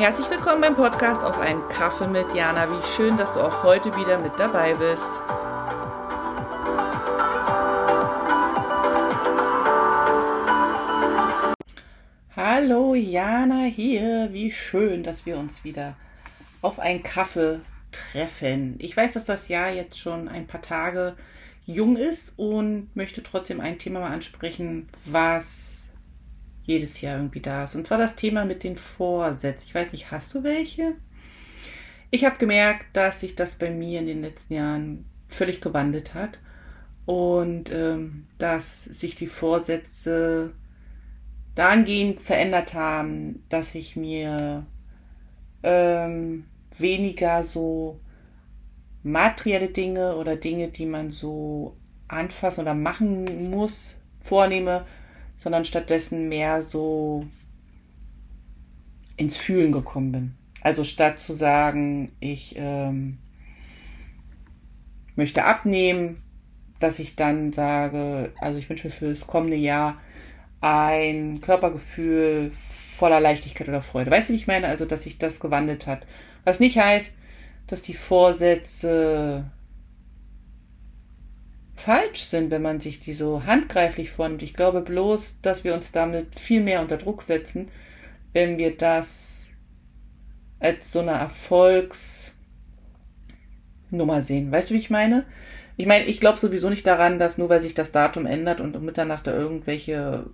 Herzlich willkommen beim Podcast auf einen Kaffee mit Jana. Wie schön, dass du auch heute wieder mit dabei bist. Hallo Jana hier. Wie schön, dass wir uns wieder auf einen Kaffee treffen. Ich weiß, dass das Jahr jetzt schon ein paar Tage jung ist und möchte trotzdem ein Thema mal ansprechen, was jedes Jahr irgendwie da ist. Und zwar das Thema mit den Vorsätzen. Ich weiß nicht, hast du welche? Ich habe gemerkt, dass sich das bei mir in den letzten Jahren völlig gewandelt hat und ähm, dass sich die Vorsätze dahingehend verändert haben, dass ich mir ähm, weniger so materielle Dinge oder Dinge, die man so anfassen oder machen muss, vornehme, sondern stattdessen mehr so ins Fühlen gekommen bin. Also statt zu sagen, ich ähm, möchte abnehmen, dass ich dann sage, also ich wünsche mir für das kommende Jahr ein Körpergefühl voller Leichtigkeit oder Freude. Weißt du, wie ich meine? Also, dass sich das gewandelt hat. Was nicht heißt, dass die Vorsätze falsch sind, wenn man sich die so handgreiflich vornimmt. Ich glaube bloß, dass wir uns damit viel mehr unter Druck setzen, wenn wir das als so eine Erfolgsnummer sehen. Weißt du, wie ich meine? Ich meine, ich glaube sowieso nicht daran, dass nur weil sich das Datum ändert und um Mitternacht da irgendwelche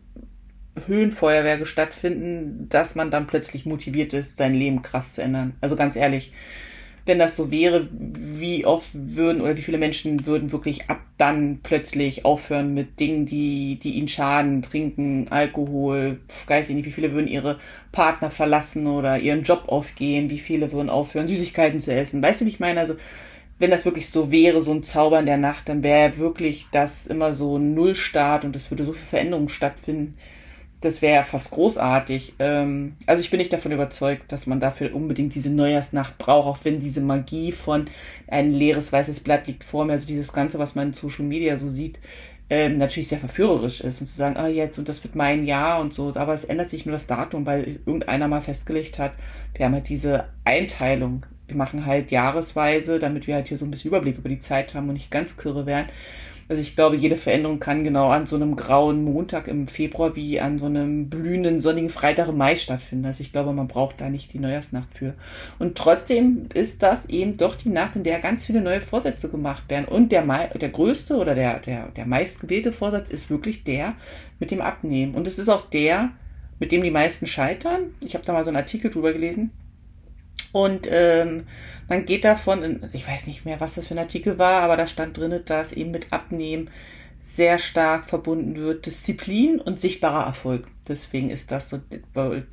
Höhenfeuerwerke stattfinden, dass man dann plötzlich motiviert ist, sein Leben krass zu ändern. Also ganz ehrlich, wenn das so wäre, wie oft würden oder wie viele Menschen würden wirklich ab dann plötzlich aufhören mit Dingen, die, die ihnen schaden, trinken, Alkohol, weiß ich nicht, wie viele würden ihre Partner verlassen oder ihren Job aufgehen, wie viele würden aufhören, Süßigkeiten zu essen. Weißt du, wie ich meine? Also, wenn das wirklich so wäre, so ein Zauber in der Nacht, dann wäre wirklich das immer so ein Nullstart und es würde so viel Veränderung stattfinden das wäre fast großartig. Ähm, also ich bin nicht davon überzeugt, dass man dafür unbedingt diese Neujahrsnacht braucht, auch wenn diese Magie von ein leeres weißes Blatt liegt vor mir, also dieses Ganze, was man in Social Media so sieht, ähm, natürlich sehr verführerisch ist und zu sagen, ah jetzt und das wird mein Jahr und so, aber es ändert sich nur das Datum, weil irgendeiner mal festgelegt hat, wir haben halt diese Einteilung. Wir machen halt jahresweise, damit wir halt hier so ein bisschen Überblick über die Zeit haben und nicht ganz kirre werden. Also ich glaube, jede Veränderung kann genau an so einem grauen Montag im Februar wie an so einem blühenden sonnigen Freitag im Mai stattfinden. Also ich glaube, man braucht da nicht die Neujahrsnacht für. Und trotzdem ist das eben doch die Nacht, in der ganz viele neue Vorsätze gemacht werden. Und der, der größte oder der, der, der meistgewählte Vorsatz ist wirklich der mit dem Abnehmen. Und es ist auch der, mit dem die meisten scheitern. Ich habe da mal so einen Artikel drüber gelesen. Und ähm, man geht davon, ich weiß nicht mehr, was das für ein Artikel war, aber da stand drin, dass eben mit Abnehmen sehr stark verbunden wird Disziplin und sichtbarer Erfolg. Deswegen ist das so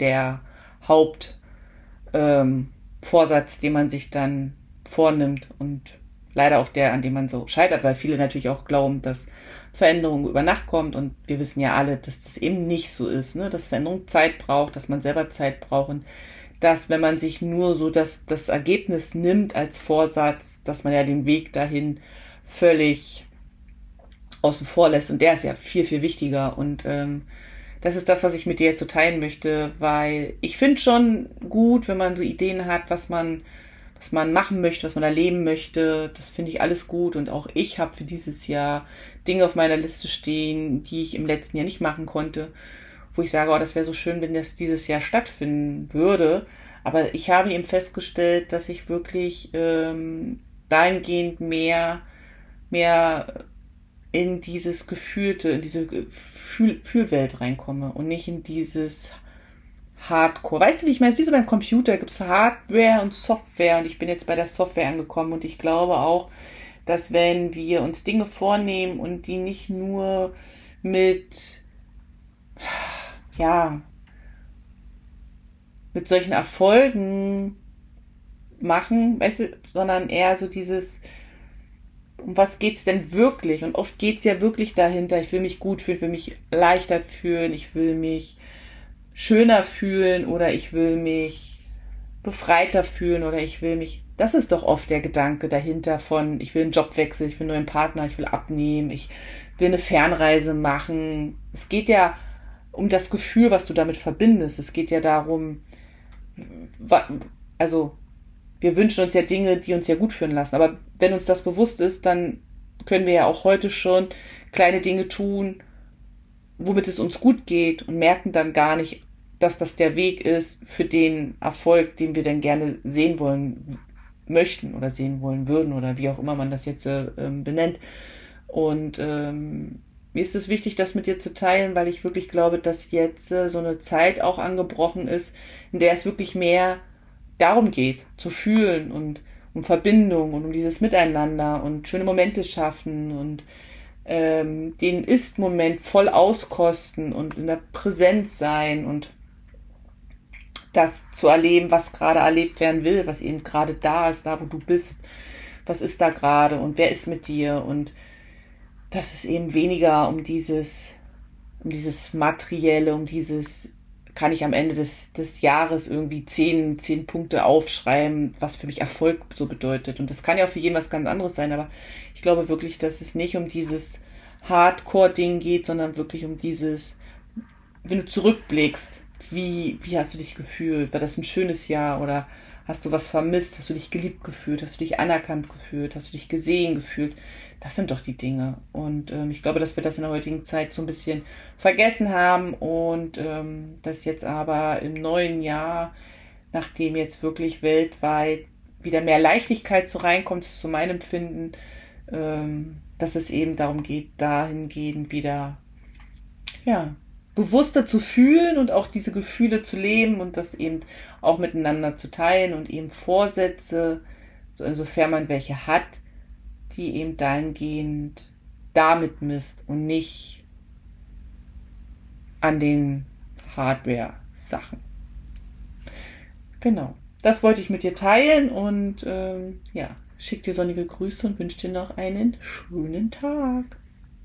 der Hauptvorsatz, ähm, den man sich dann vornimmt und leider auch der, an dem man so scheitert, weil viele natürlich auch glauben, dass Veränderung über Nacht kommt und wir wissen ja alle, dass das eben nicht so ist, ne? dass Veränderung Zeit braucht, dass man selber Zeit braucht und dass wenn man sich nur so das, das Ergebnis nimmt als Vorsatz, dass man ja den Weg dahin völlig außen vor lässt. Und der ist ja viel, viel wichtiger. Und ähm, das ist das, was ich mit dir jetzt so teilen möchte, weil ich finde schon gut, wenn man so Ideen hat, was man, was man machen möchte, was man erleben möchte. Das finde ich alles gut. Und auch ich habe für dieses Jahr Dinge auf meiner Liste stehen, die ich im letzten Jahr nicht machen konnte wo ich sage, oh, das wäre so schön, wenn das dieses Jahr stattfinden würde. Aber ich habe eben festgestellt, dass ich wirklich ähm, dahingehend mehr, mehr in dieses Gefühlte, in diese Fühl Fühlwelt reinkomme und nicht in dieses Hardcore. Weißt du, wie ich meine? Wie so beim Computer gibt es Hardware und Software und ich bin jetzt bei der Software angekommen und ich glaube auch, dass wenn wir uns Dinge vornehmen und die nicht nur mit ja, mit solchen Erfolgen machen, weißt du, sondern eher so dieses, um was geht's denn wirklich? Und oft geht's ja wirklich dahinter, ich will mich gut fühlen, ich will mich leichter fühlen, ich will mich schöner fühlen oder ich will mich befreiter fühlen oder ich will mich, das ist doch oft der Gedanke dahinter von, ich will einen Jobwechsel, ich will einen neuen Partner, ich will abnehmen, ich will eine Fernreise machen. Es geht ja um das Gefühl, was du damit verbindest. Es geht ja darum, also wir wünschen uns ja Dinge, die uns ja gut fühlen lassen. Aber wenn uns das bewusst ist, dann können wir ja auch heute schon kleine Dinge tun, womit es uns gut geht und merken dann gar nicht, dass das der Weg ist für den Erfolg, den wir denn gerne sehen wollen möchten oder sehen wollen würden oder wie auch immer man das jetzt äh, benennt. Und ähm, mir ist es wichtig, das mit dir zu teilen, weil ich wirklich glaube, dass jetzt äh, so eine Zeit auch angebrochen ist, in der es wirklich mehr darum geht, zu fühlen und um Verbindung und um dieses Miteinander und schöne Momente schaffen und ähm, den Ist-Moment voll auskosten und in der Präsenz sein und das zu erleben, was gerade erlebt werden will, was eben gerade da ist, da wo du bist, was ist da gerade und wer ist mit dir? Und das ist eben weniger um dieses, um dieses Materielle, um dieses, kann ich am Ende des, des Jahres irgendwie zehn, zehn Punkte aufschreiben, was für mich Erfolg so bedeutet. Und das kann ja auch für jeden was ganz anderes sein, aber ich glaube wirklich, dass es nicht um dieses Hardcore-Ding geht, sondern wirklich um dieses, wenn du zurückblickst, wie, wie hast du dich gefühlt? War das ein schönes Jahr oder hast du was vermisst? Hast du dich geliebt gefühlt? Hast du dich anerkannt gefühlt? Hast du dich gesehen gefühlt? Das sind doch die Dinge. Und ähm, ich glaube, dass wir das in der heutigen Zeit so ein bisschen vergessen haben und ähm, dass jetzt aber im neuen Jahr, nachdem jetzt wirklich weltweit wieder mehr Leichtigkeit so reinkommt, ist zu meinem Empfinden, ähm, dass es eben darum geht, dahingehend wieder, ja, bewusster zu fühlen und auch diese Gefühle zu leben und das eben auch miteinander zu teilen und eben Vorsätze, so insofern man welche hat, die eben dahingehend damit misst und nicht an den Hardware-Sachen. Genau. Das wollte ich mit dir teilen und ähm, ja, schick dir sonnige Grüße und wünsche dir noch einen schönen Tag.